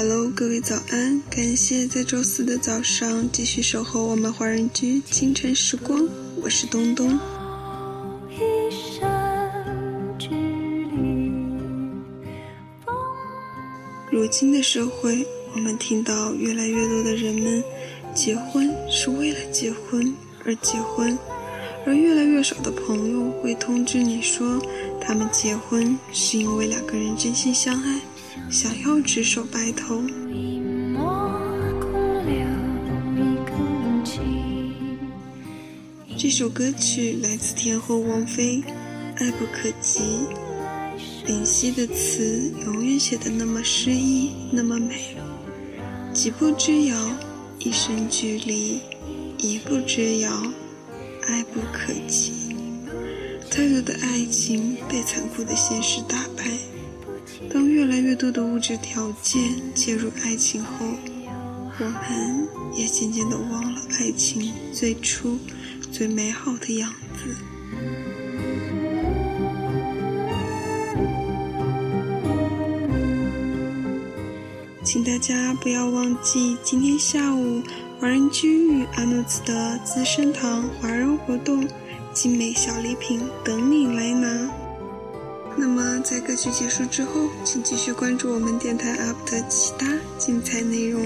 Hello，各位早安！感谢在周四的早上继续守候我们华人居清晨时光，我是东东。如今的社会，我们听到越来越多的人们结婚是为了结婚而结婚，而越来越少的朋友会通知你说，他们结婚是因为两个人真心相爱。想要执手白头。这首歌曲来自天后王菲，《爱不可及》。林夕的词永远写得那么诗意，那么美。几步之遥，一生距离；一步之遥，爱不可及。太多的爱情被残酷的现实打败。度的物质条件介入爱情后，我们也渐渐的忘了爱情最初最美好的样子。请大家不要忘记今天下午华人居与阿诺兹的资生堂华人活动，精美小礼品等你来拿。那么，在歌曲结束之后，请继续关注我们电台 UP 的其他精彩内容。